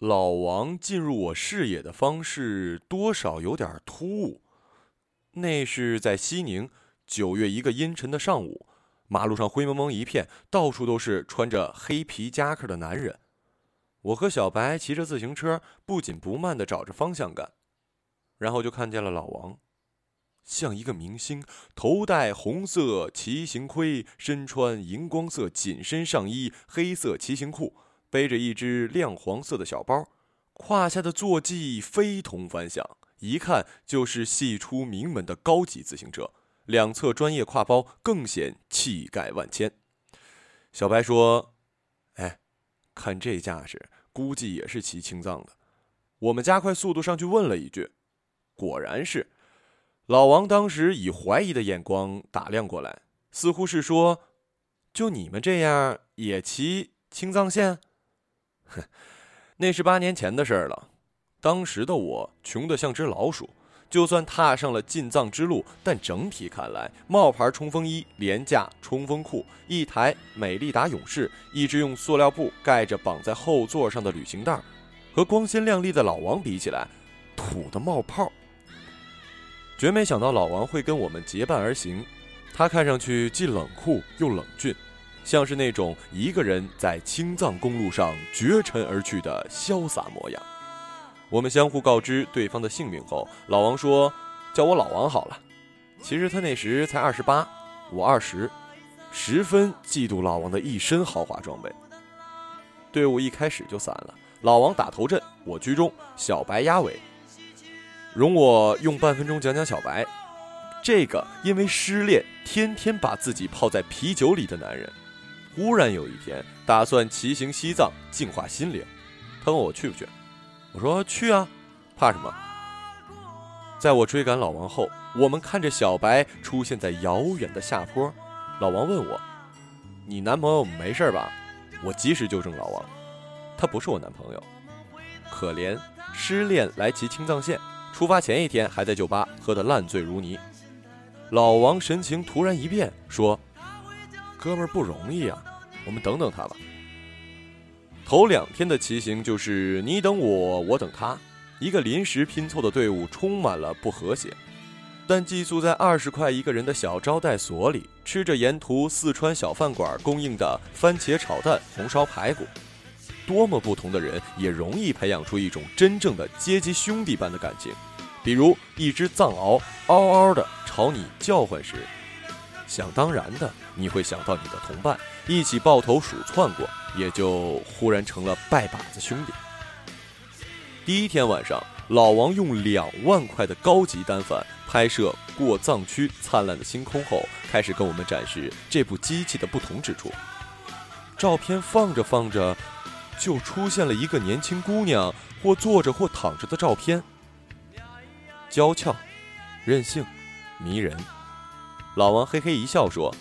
老王进入我视野的方式多少有点突兀。那是在西宁九月一个阴沉的上午，马路上灰蒙蒙一片，到处都是穿着黑皮夹克的男人。我和小白骑着自行车，不紧不慢地找着方向感，然后就看见了老王，像一个明星，头戴红色骑行盔，身穿荧光色紧身上衣、黑色骑行裤。背着一只亮黄色的小包，胯下的坐骑非同凡响，一看就是系出名门的高级自行车。两侧专业挎包更显气概万千。小白说：“哎，看这架势，估计也是骑青藏的。”我们加快速度上去问了一句，果然是。老王当时以怀疑的眼光打量过来，似乎是说：“就你们这样也骑青藏线？”哼，那是八年前的事儿了。当时的我穷得像只老鼠，就算踏上了进藏之路，但整体看来，冒牌冲锋衣、廉价冲锋裤、一台美利达勇士、一只用塑料布盖着绑在后座上的旅行袋，和光鲜亮丽的老王比起来，土的冒泡。绝没想到老王会跟我们结伴而行，他看上去既冷酷又冷峻。像是那种一个人在青藏公路上绝尘而去的潇洒模样。我们相互告知对方的姓名后，老王说：“叫我老王好了。”其实他那时才二十八，我二十，十分嫉妒老王的一身豪华装备。队伍一开始就散了，老王打头阵，我居中，小白压尾。容我用半分钟讲讲小白，这个因为失恋天天把自己泡在啤酒里的男人。忽然有一天，打算骑行西藏，净化心灵。他问我去不去，我说去啊，怕什么？在我追赶老王后，我们看着小白出现在遥远的下坡。老王问我：“你男朋友没事吧？”我及时纠正老王：“他不是我男朋友，可怜失恋来骑青藏线，出发前一天还在酒吧喝得烂醉如泥。”老王神情突然一变，说。哥们儿不容易啊，我们等等他吧。头两天的骑行就是你等我，我等他，一个临时拼凑的队伍，充满了不和谐。但寄宿在二十块一个人的小招待所里，吃着沿途四川小饭馆供应的番茄炒蛋、红烧排骨，多么不同的人也容易培养出一种真正的阶级兄弟般的感情。比如一只藏獒嗷嗷的朝你叫唤时。想当然的，你会想到你的同伴一起抱头鼠窜过，也就忽然成了拜把子兄弟。第一天晚上，老王用两万块的高级单反拍摄过藏区灿烂的星空后，开始跟我们展示这部机器的不同之处。照片放着放着，就出现了一个年轻姑娘或坐着或躺着的照片，娇俏、任性、迷人。老王嘿嘿一笑说：“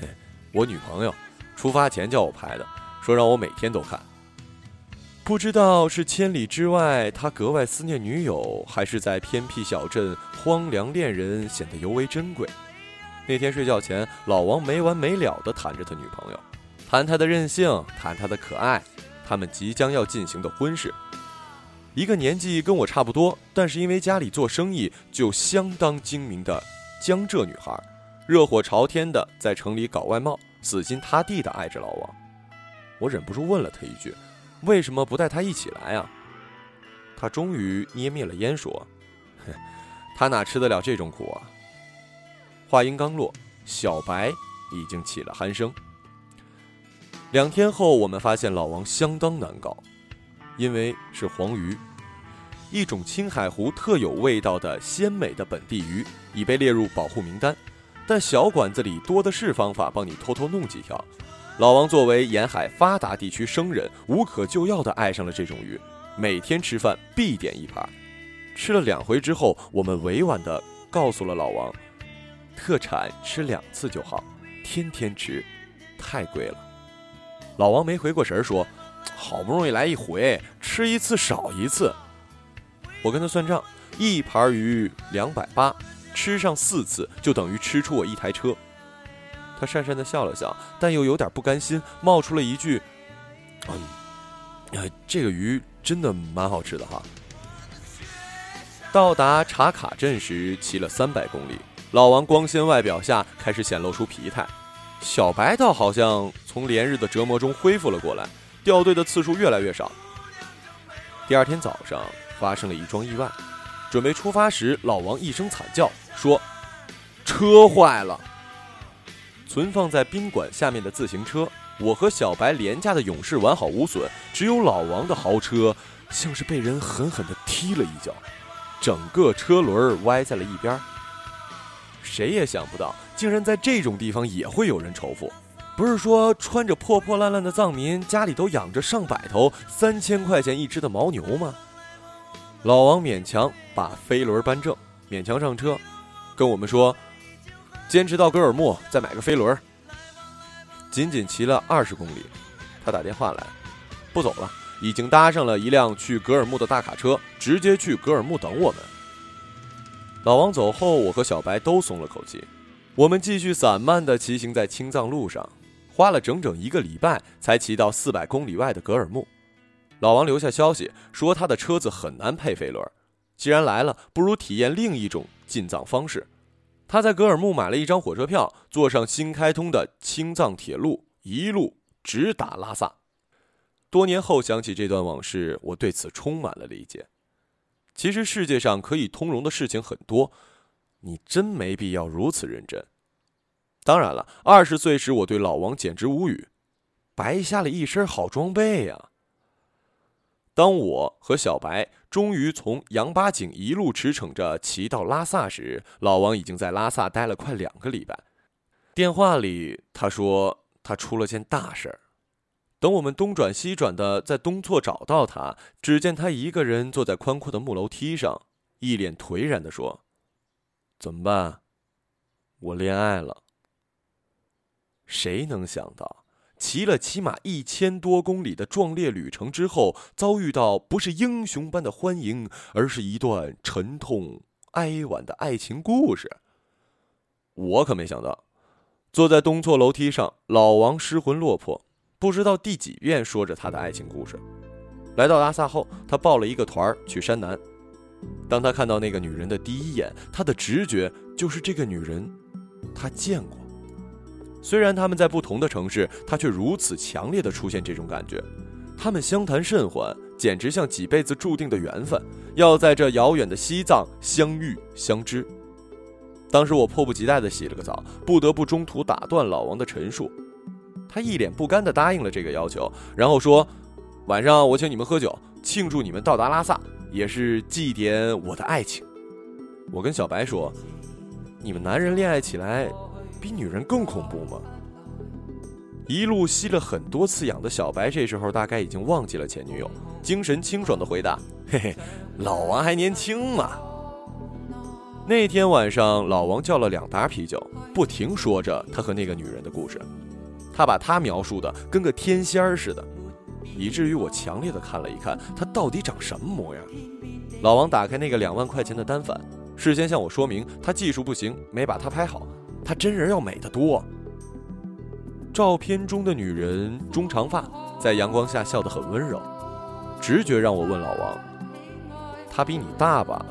嘿，我女朋友，出发前叫我拍的，说让我每天都看。不知道是千里之外他格外思念女友，还是在偏僻小镇荒凉恋人显得尤为珍贵。那天睡觉前，老王没完没了地谈着他女朋友，谈他的任性，谈他的可爱，他们即将要进行的婚事。一个年纪跟我差不多，但是因为家里做生意就相当精明的江浙女孩。”热火朝天的在城里搞外贸，死心塌地的爱着老王。我忍不住问了他一句：“为什么不带他一起来啊？”他终于捏灭了烟，说：“，他哪吃得了这种苦啊？”话音刚落，小白已经起了鼾声。两天后，我们发现老王相当难搞，因为是黄鱼，一种青海湖特有味道的鲜美的本地鱼，已被列入保护名单。但小馆子里多的是方法帮你偷偷弄几条。老王作为沿海发达地区生人，无可救药地爱上了这种鱼，每天吃饭必点一盘。吃了两回之后，我们委婉地告诉了老王，特产吃两次就好，天天吃太贵了。老王没回过神儿，说：“好不容易来一回，吃一次少一次。”我跟他算账，一盘鱼两百八。吃上四次就等于吃出我一台车。他讪讪地笑了笑，但又有点不甘心，冒出了一句：“嗯，呃，这个鱼真的蛮好吃的哈。到达茶卡镇时，骑了三百公里，老王光鲜外表下开始显露出疲态，小白倒好像从连日的折磨中恢复了过来，掉队的次数越来越少。第二天早上发生了一桩意外，准备出发时，老王一声惨叫，说：“车坏了。”存放在宾馆下面的自行车，我和小白廉价的勇士完好无损，只有老王的豪车像是被人狠狠地踢了一脚，整个车轮歪在了一边。谁也想不到，竟然在这种地方也会有人仇富。不是说穿着破破烂烂的藏民家里都养着上百头三千块钱一只的牦牛吗？老王勉强把飞轮扳正，勉强上车，跟我们说。坚持到格尔木，再买个飞轮。仅仅骑了二十公里，他打电话来，不走了，已经搭上了一辆去格尔木的大卡车，直接去格尔木等我们。老王走后，我和小白都松了口气。我们继续散漫地骑行在青藏路上，花了整整一个礼拜才骑到四百公里外的格尔木。老王留下消息说，他的车子很难配飞轮，既然来了，不如体验另一种进藏方式。他在格尔木买了一张火车票，坐上新开通的青藏铁路，一路直达拉萨。多年后想起这段往事，我对此充满了理解。其实世界上可以通融的事情很多，你真没必要如此认真。当然了，二十岁时我对老王简直无语，白瞎了一身好装备呀。当我和小白终于从羊八井一路驰骋着骑到拉萨时，老王已经在拉萨待了快两个礼拜。电话里他说他出了件大事儿。等我们东转西转的在东措找到他，只见他一个人坐在宽阔的木楼梯上，一脸颓然地说：“怎么办？我恋爱了。”谁能想到？骑了起码一千多公里的壮烈旅程之后，遭遇到不是英雄般的欢迎，而是一段沉痛哀婉的爱情故事。我可没想到，坐在东错楼梯上，老王失魂落魄，不知道第几遍说着他的爱情故事。来到拉萨后，他报了一个团去山南。当他看到那个女人的第一眼，他的直觉就是这个女人，他见过。虽然他们在不同的城市，他却如此强烈的出现这种感觉。他们相谈甚欢，简直像几辈子注定的缘分，要在这遥远的西藏相遇相知。当时我迫不及待地洗了个澡，不得不中途打断老王的陈述。他一脸不甘地答应了这个要求，然后说：“晚上我请你们喝酒，庆祝你们到达拉萨，也是祭奠我的爱情。”我跟小白说：“你们男人恋爱起来……”比女人更恐怖吗？一路吸了很多次氧的小白，这时候大概已经忘记了前女友，精神清爽的回答：“嘿嘿，老王还年轻嘛。”那天晚上，老王叫了两打啤酒，不停说着他和那个女人的故事。他把她描述的跟个天仙似的，以至于我强烈的看了一看他到底长什么模样。老王打开那个两万块钱的单反，事先向我说明他技术不行，没把他拍好。她真人要美得多。照片中的女人中长发，在阳光下笑得很温柔。直觉让我问老王：“她比你大吧？”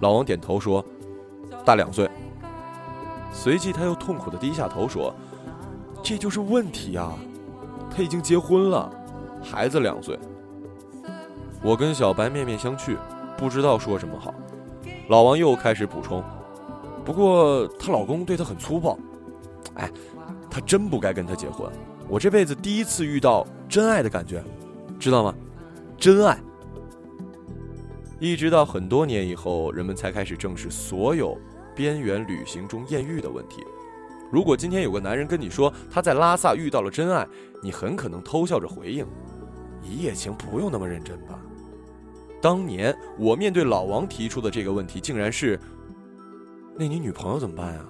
老王点头说：“大两岁。”随即他又痛苦地低下头说：“这就是问题啊！他已经结婚了，孩子两岁。”我跟小白面面相觑，不知道说什么好。老王又开始补充。不过她老公对她很粗暴，哎，她真不该跟他结婚。我这辈子第一次遇到真爱的感觉，知道吗？真爱。一直到很多年以后，人们才开始正视所有边缘旅行中艳遇的问题。如果今天有个男人跟你说他在拉萨遇到了真爱，你很可能偷笑着回应：“一夜情不用那么认真吧？”当年我面对老王提出的这个问题，竟然是。那你女朋友怎么办呀？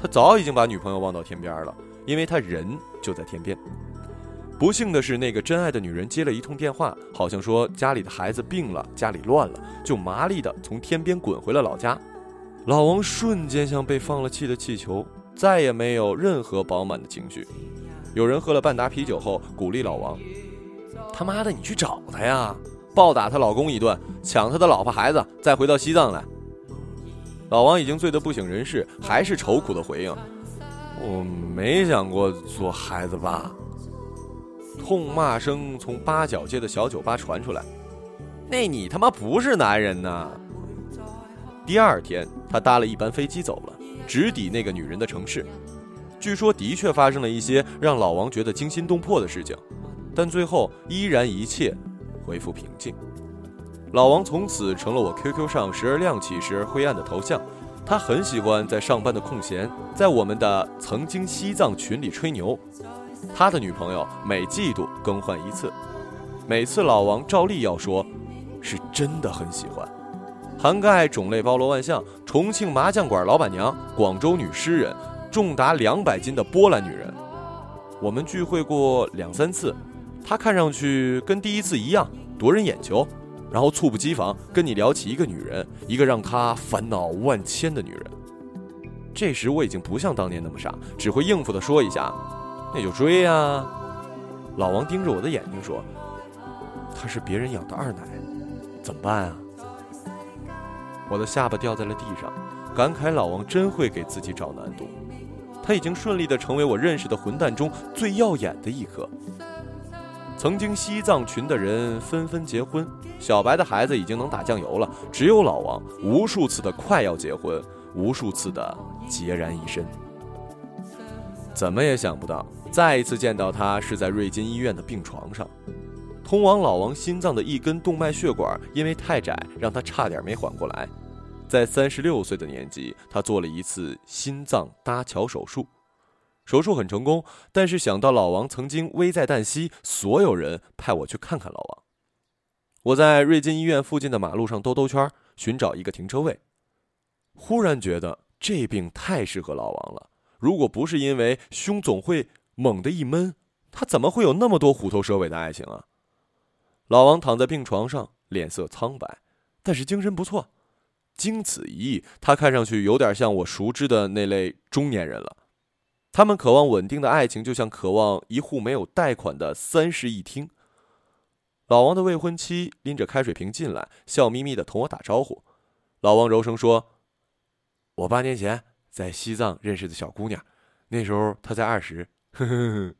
他早已经把女朋友忘到天边了，因为他人就在天边。不幸的是，那个真爱的女人接了一通电话，好像说家里的孩子病了，家里乱了，就麻利的从天边滚回了老家。老王瞬间像被放了气的气球，再也没有任何饱满的情绪。有人喝了半打啤酒后，鼓励老王：“他妈的，你去找他呀，暴打她老公一顿，抢他的老婆孩子，再回到西藏来。老王已经醉得不省人事，还是愁苦的回应：“我没想过做孩子爸。”痛骂声从八角街的小酒吧传出来：“那你他妈不是男人呐！”第二天，他搭了一班飞机走了，直抵那个女人的城市。据说的确发生了一些让老王觉得惊心动魄的事情，但最后依然一切恢复平静。老王从此成了我 QQ 上时而亮起、时而灰暗的头像。他很喜欢在上班的空闲，在我们的曾经西藏群里吹牛。他的女朋友每季度更换一次，每次老王照例要说，是真的很喜欢，涵盖种类包罗万象：重庆麻将馆老板娘、广州女诗人。重达两百斤的波兰女人，我们聚会过两三次，她看上去跟第一次一样夺人眼球，然后猝不及防跟你聊起一个女人，一个让他烦恼万千的女人。这时我已经不像当年那么傻，只会应付的说一下，那就追呀。老王盯着我的眼睛说：“她是别人养的二奶，怎么办啊？”我的下巴掉在了地上，感慨老王真会给自己找难度。他已经顺利的成为我认识的混蛋中最耀眼的一颗。曾经西藏群的人纷纷结婚，小白的孩子已经能打酱油了，只有老王无数次的快要结婚，无数次的孑然一身。怎么也想不到，再一次见到他是在瑞金医院的病床上，通往老王心脏的一根动脉血管因为太窄，让他差点没缓过来。在三十六岁的年纪，他做了一次心脏搭桥手术，手术很成功。但是想到老王曾经危在旦夕，所有人派我去看看老王。我在瑞金医院附近的马路上兜兜圈，寻找一个停车位。忽然觉得这病太适合老王了。如果不是因为胸总会猛地一闷，他怎么会有那么多虎头蛇尾的爱情啊？老王躺在病床上，脸色苍白，但是精神不错。经此一役，他看上去有点像我熟知的那类中年人了。他们渴望稳定的爱情，就像渴望一户没有贷款的三室一厅。老王的未婚妻拎着开水瓶进来，笑眯眯的同我打招呼。老王柔声说：“我八年前在西藏认识的小姑娘，那时候她才二十。”呵呵呵。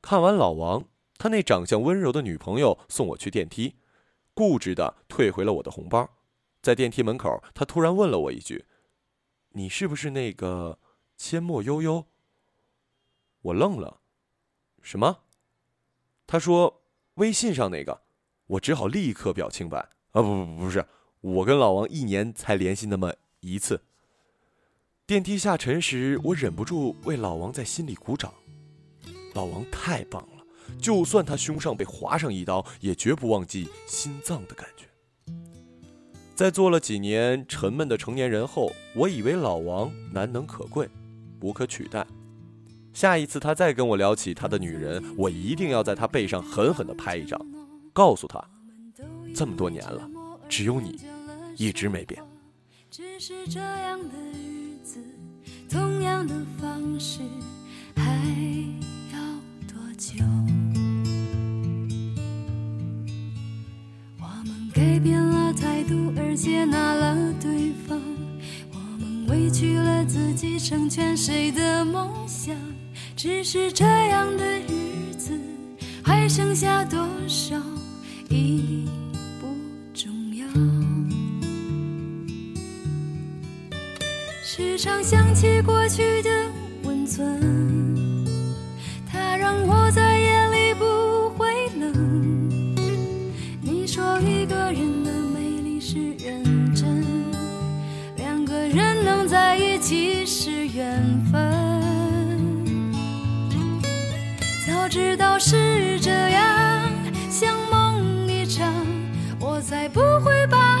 看完老王，他那长相温柔的女朋友送我去电梯，固执的退回了我的红包。在电梯门口，他突然问了我一句：“你是不是那个阡陌悠悠？”我愣了，“什么？”他说：“微信上那个。”我只好立刻表清白：“啊，不不不，不是，我跟老王一年才联系那么一次。”电梯下沉时，我忍不住为老王在心里鼓掌。老王太棒了，就算他胸上被划上一刀，也绝不忘记心脏的感觉。在做了几年沉闷的成年人后，我以为老王难能可贵，无可取代。下一次他再跟我聊起他的女人，我一定要在他背上狠狠地拍一掌，告诉他，这么多年了，只有你一直没变。只是这样的日子，同样的方式，还自己，成全谁的梦想？只是这样的日子，还剩下多少一缘分，早知道是这样，像梦一场，我才不会把